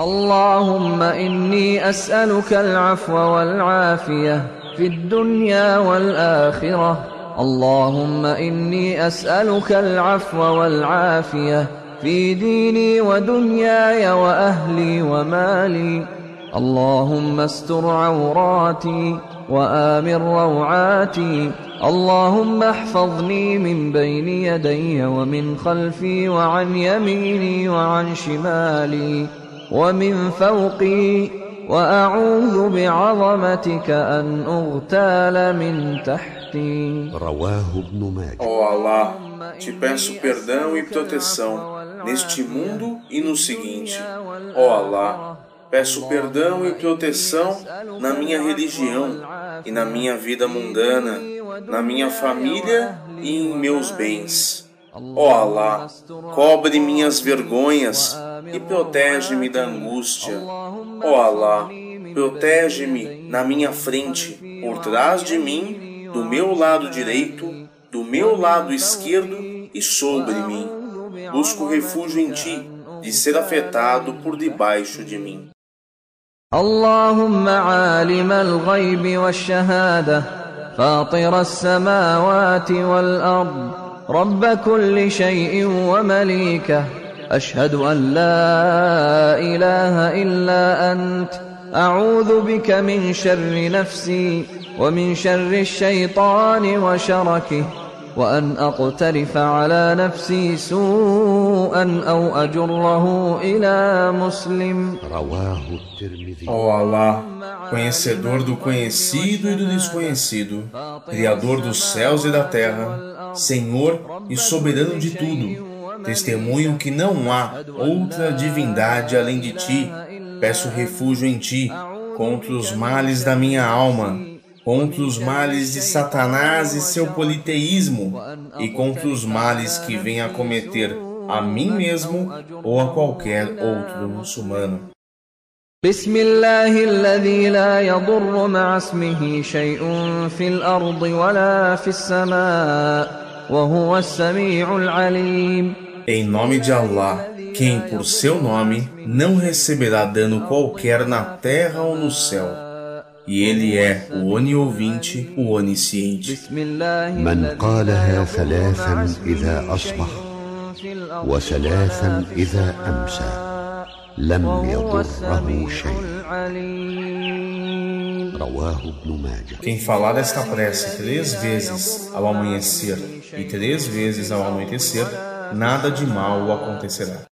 اللهم إني أسألك العفو والعافية في الدنيا والآخرة. اللهم إني أسألك العفو والعافية في ديني ودنياي وأهلي ومالي. اللهم استر عوراتي وآمن روعاتي. اللهم احفظني من بين يدي ومن خلفي وعن يميني وعن شمالي. ومن فوقي وأعوذ بعظمتك أن أغتال من تحتي رواه ابن ماجه Ó Allah, te peço perdão e proteção neste mundo e no seguinte. Ó Allah, peço perdão e proteção na minha religião e na minha vida mundana, na minha família e em meus bens. Ó Allah, cobre minhas vergonhas e protege-me da angústia. Ó Allah, protege-me na minha frente, por trás de mim, do meu lado direito, do meu lado esquerdo e sobre mim. Busco refúgio em ti, de ser afetado por debaixo de mim. اللهم عالم الغيب والشهادة فاطر السماوات والأرض رب كل شيء ومليكه. أشهد أن لا إله إلا أنت. أعوذ بك من شر نفسي ومن شر الشيطان وشركه. وأن أقترف على نفسي سوءا أو أجره إلى مسلم رواه الترمذي Ó Allah, conhecedor do conhecido e do desconhecido, Criador dos céus e da terra, Senhor e soberano de tudo, testemunho que não há outra divindade além de ti, peço refúgio em ti contra os males da minha alma, contra os males de Satanás e seu politeísmo, e contra os males que vêm a cometer a mim mesmo ou a qualquer outro muçulmano. بسم الله الذي لا يضر مع اسمه شيء في الأرض ولا في السماء وهو السميع العليم Em nome de Allah, quem por seu nome não receberá dano qualquer na terra ou no céu. E ele é o oniovinte, o onisciente. بسم الله من الذي قالها لا ثلاثا يضر مع إذا اسمه أصبح في الأرض وثلاثا ولا في إذا السماء أمسى لم وهو يضره السميع شيء العليم رواه ابن ماجه Quem falar esta prece três vezes ao amanhecer e três vezes ao anoitecer, nada de mal o acontecerá.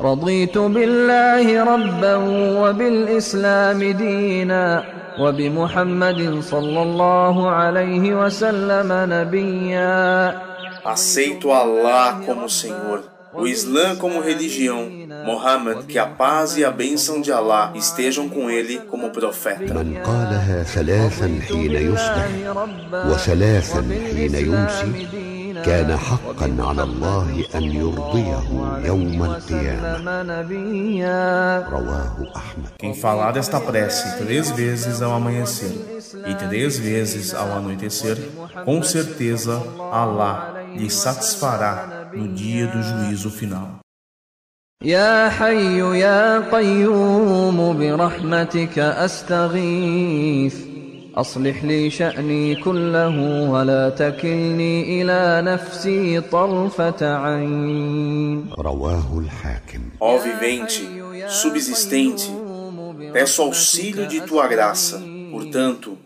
رضيت بالله ربا وبالإسلام دينا وبمحمد صلى الله عليه وسلم نبيا Aceito Allah como Senhor, o Islã como religião, Muhammad, que a paz e a bênção de Allah estejam com ele como profeta. من قالها ثلاثا حين يصبح وثلاثا حين يمسي كان حقا على الله أن يرضيه يوم القيامة نبيا رواه أحمد Quem falar desta prece três vezes ao amanhecer e três vezes ao anoitecer, com certeza Allah lhe satisfará no dia do juízo final. يا حي يا قيوم برحمتك أستغيث أصلح لي شأني كله ولا تكلني إلى نفسي طرفة عين رواه الحاكم Ó vivente, subsistente, peço auxílio de tua graça. Portanto,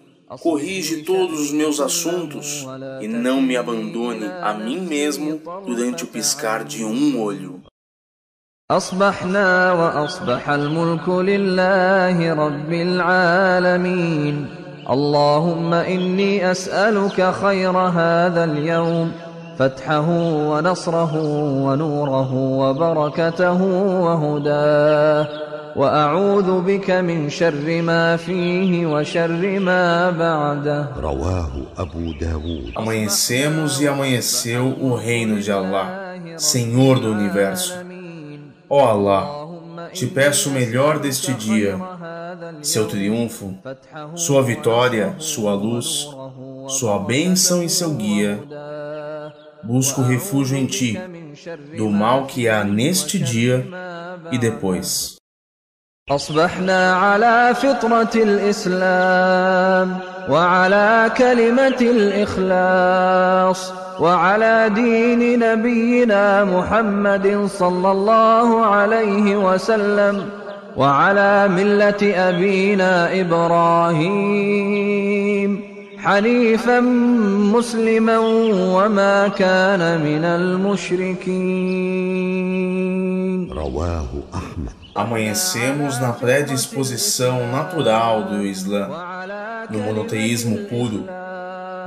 corrige todos os meus assuntos e não me abandone a mim mesmo durante o piscar de um olho. أصبحنا وأصبح الملك لله رب العالمين اللهم إني أسألك خير هذا اليوم. فتحه ونصره ونوره وبركته وهداه. وأعوذ بك من شر ما فيه وشر ما بعده. رواه أبو داود. Amanhecemos e amanheceu o reino de Allah, Senhor do universo. Ó Allah, te peço o melhor deste dia, seu triunfo, sua vitória, sua luz, sua bênção e seu guia. Busco refúgio em ti, do mal que há neste dia e depois. أصبحنا على فطرة الإسلام وعلى كلمة الإخلاص وعلى دين نبينا محمد صلى الله عليه وسلم وعلى ملة أبينا إبراهيم حنيفا مسلما وما كان من المشركين رواه أحمد Amanhecemos na predisposição natural do Islã, no monoteísmo puro,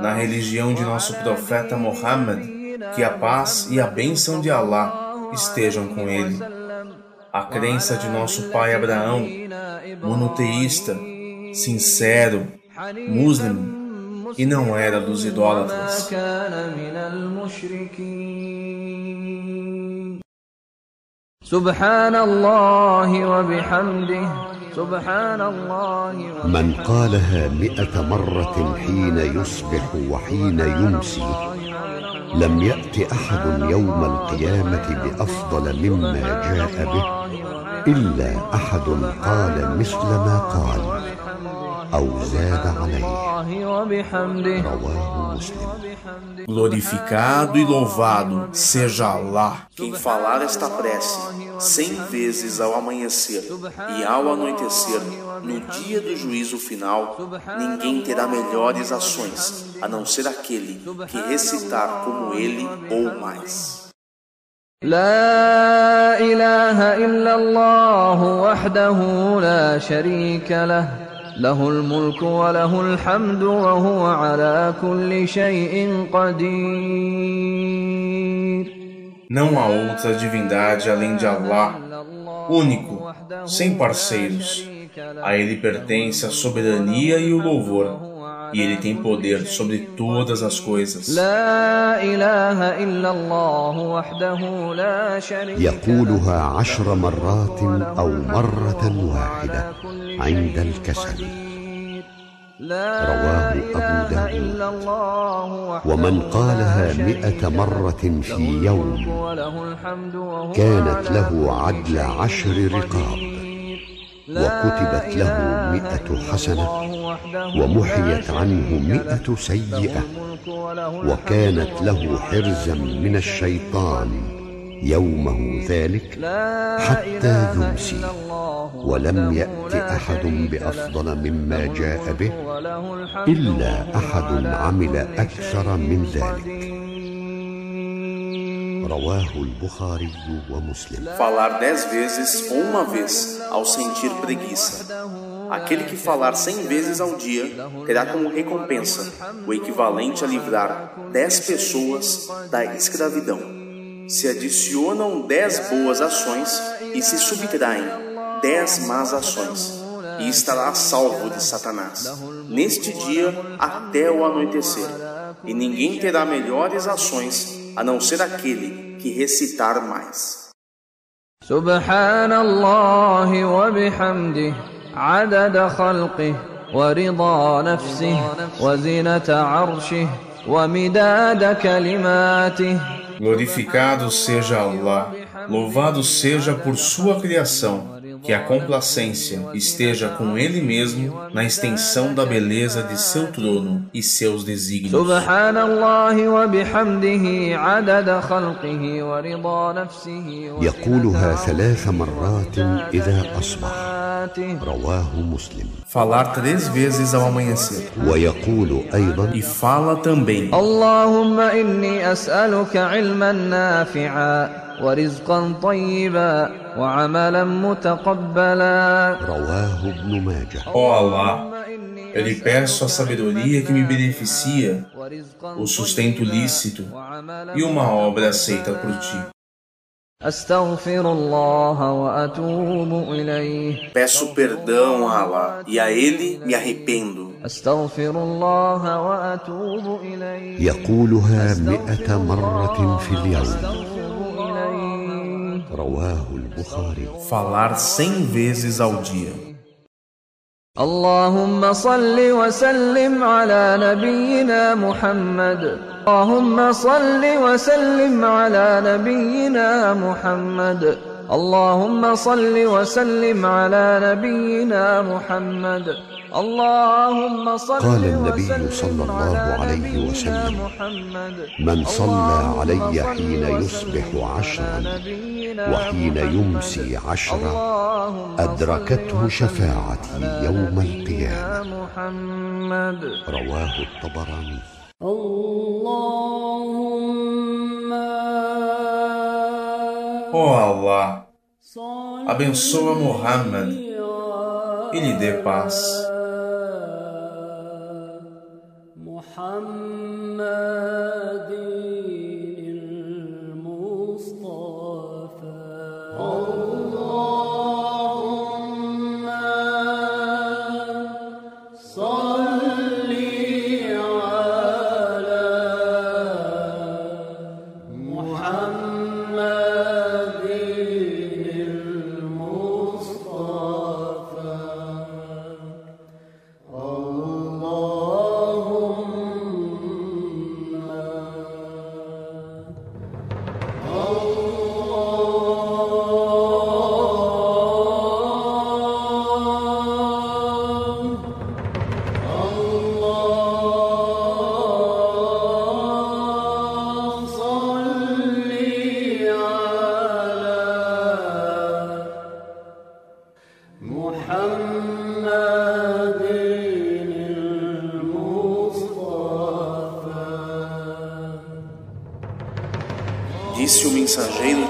na religião de nosso profeta Muhammad, que a paz e a bênção de Allah estejam com ele. A crença de nosso pai Abraão, monoteísta, sincero, muslimo, e não era dos idólatras. سبحان الله وبحمده سبحان الله من قالها مئة مرة حين يصبح وحين يمسي لم يأت أحد يوم القيامة بأفضل مما جاء به. إلا أحد قال مثل ما قال أو زاد عليه رواه مسلم Glorificado e louvado seja Allah, quem falar esta prece cem vezes ao amanhecer e ao anoitecer, no dia do juízo final, ninguém terá melhores ações, a não ser aquele que recitar como ele ou mais. لا إله إلا الله وحده لا شريك له له الملك وله الحمد وهو على كل شيء قدير Não há outra divindade além de Allah, único, sem parceiros. A ele pertence a soberania e o louvor. E ele tem poder sobre todas as coisas. يقولها عشر مرات أو مرة واحدة عند الكسل. رواه أبو داود. ومن قالها مئة مرة في يوم كانت له عدل عشر رقاب. وكتبت له مئة حسنة ومحيت عنه مئة سيئة. وكانت له حرزا من الشيطان يومه ذلك حتى يمسي. ولم يأت أحد بأفضل مما جاء به إلا أحد عمل أكثر من ذلك. Falar dez vezes ou uma vez ao sentir preguiça. Aquele que falar cem vezes ao dia terá como recompensa o equivalente a livrar dez pessoas da escravidão. Se adicionam dez boas ações e se subtraem dez más ações, e estará salvo de Satanás, neste dia até o anoitecer, e ninguém terá melhores ações a não ser aquele que recitar mais. Subhanallah wa bihamdih adada khalqih wa rida nafsih wa zinata arshih wa midada kalimatih Glorificado seja Allah, louvado seja por sua criação que a complacência esteja com ele mesmo na extensão da beleza de seu trono e seus desígnios. يقولها ثلاث مرات إذا أصبح رواه مسلم Falar três vezes ao amanhecer. ويقول أيضا E fala também. اللهم إني أسألك علما نافعا ورزقا طيبا وعملا متقبلا رواه ابن ماجه Ó oh Allah, eu lhe peço a sabedoria que me beneficia, o sustento lícito e uma obra aceita por ti. Peço perdão a Allah e a Ele me arrependo. يقولها مئة مرة في اليوم رواه البخاري Falar cem vezes ao dia. اللهم صل وسلم على نبينا محمد. اللهم صل وسلم على نبينا محمد. اللهم صل وسلم على نبينا محمد. اللهم صل قال النبي وسلم صلى الله على عليه نبينا وسلم محمد. من صلى اللهم علي صل حين وسلم يصبح على عشرا نبينا وحين. يمسي اللهم صل أدركته شفاعتي يوم القيامة محمد رواه الطبراني Ó oh Allah, abençoa Muhammad e lhe dê paz. محمد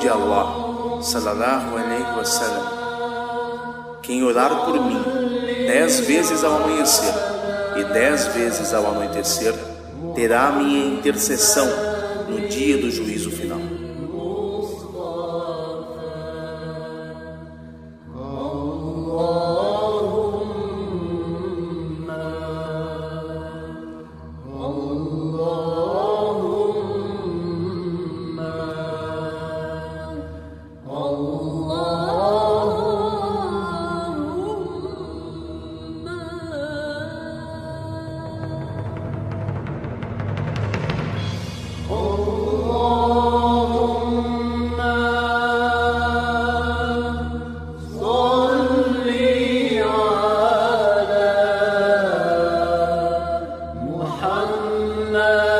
de Allah, sallallahu alaihi wasallam, quem orar por mim dez vezes ao amanhecer e dez vezes ao anoitecer, terá minha intercessão no dia do juízo final. محمد